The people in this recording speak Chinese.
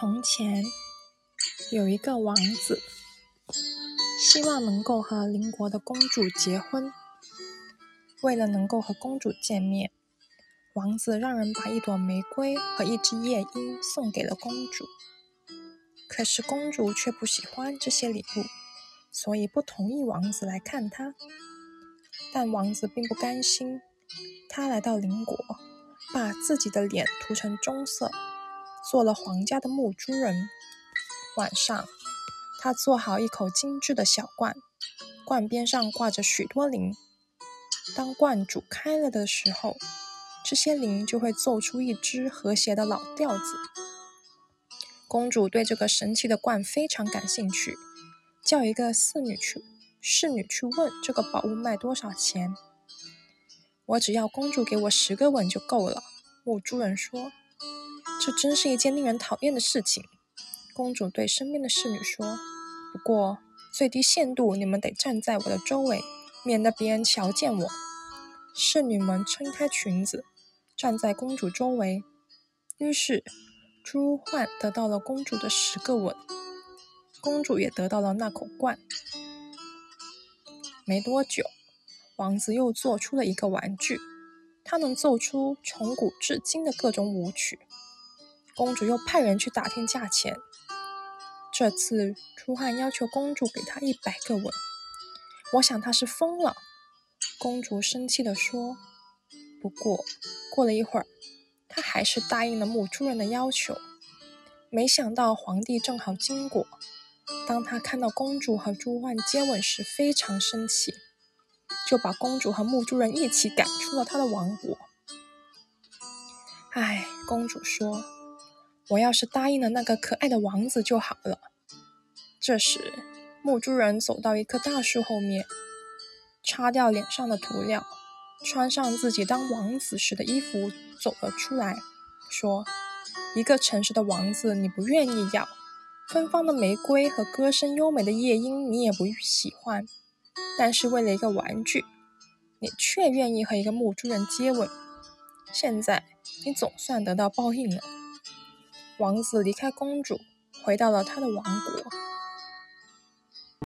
从前有一个王子，希望能够和邻国的公主结婚。为了能够和公主见面，王子让人把一朵玫瑰和一只夜莺送给了公主。可是公主却不喜欢这些礼物，所以不同意王子来看她。但王子并不甘心，他来到邻国，把自己的脸涂成棕色。做了皇家的牧猪人。晚上，他做好一口精致的小罐，罐边上挂着许多铃。当罐煮开了的时候，这些铃就会奏出一支和谐的老调子。公主对这个神奇的罐非常感兴趣，叫一个侍女去侍女去问这个宝物卖多少钱。我只要公主给我十个吻就够了。牧猪人说。这真是一件令人讨厌的事情，公主对身边的侍女说。不过最低限度，你们得站在我的周围，免得别人瞧见我。侍女们撑开裙子，站在公主周围。于是朱焕得到了公主的十个吻，公主也得到了那口罐。没多久，王子又做出了一个玩具，它能奏出从古至今的各种舞曲。公主又派人去打听价钱。这次朱汉要求公主给他一百个吻，我想他是疯了。公主生气地说。不过过了一会儿，他还是答应了母猪人的要求。没想到皇帝正好经过，当他看到公主和朱焕接吻时，非常生气，就把公主和母猪人一起赶出了他的王国。唉，公主说。我要是答应了那个可爱的王子就好了。这时，木珠人走到一棵大树后面，擦掉脸上的涂料，穿上自己当王子时的衣服，走了出来，说：“一个诚实的王子你不愿意要，芬芳的玫瑰和歌声优美的夜莺你也不喜欢，但是为了一个玩具，你却愿意和一个木珠人接吻。现在，你总算得到报应了。”王子离开公主，回到了他的王国。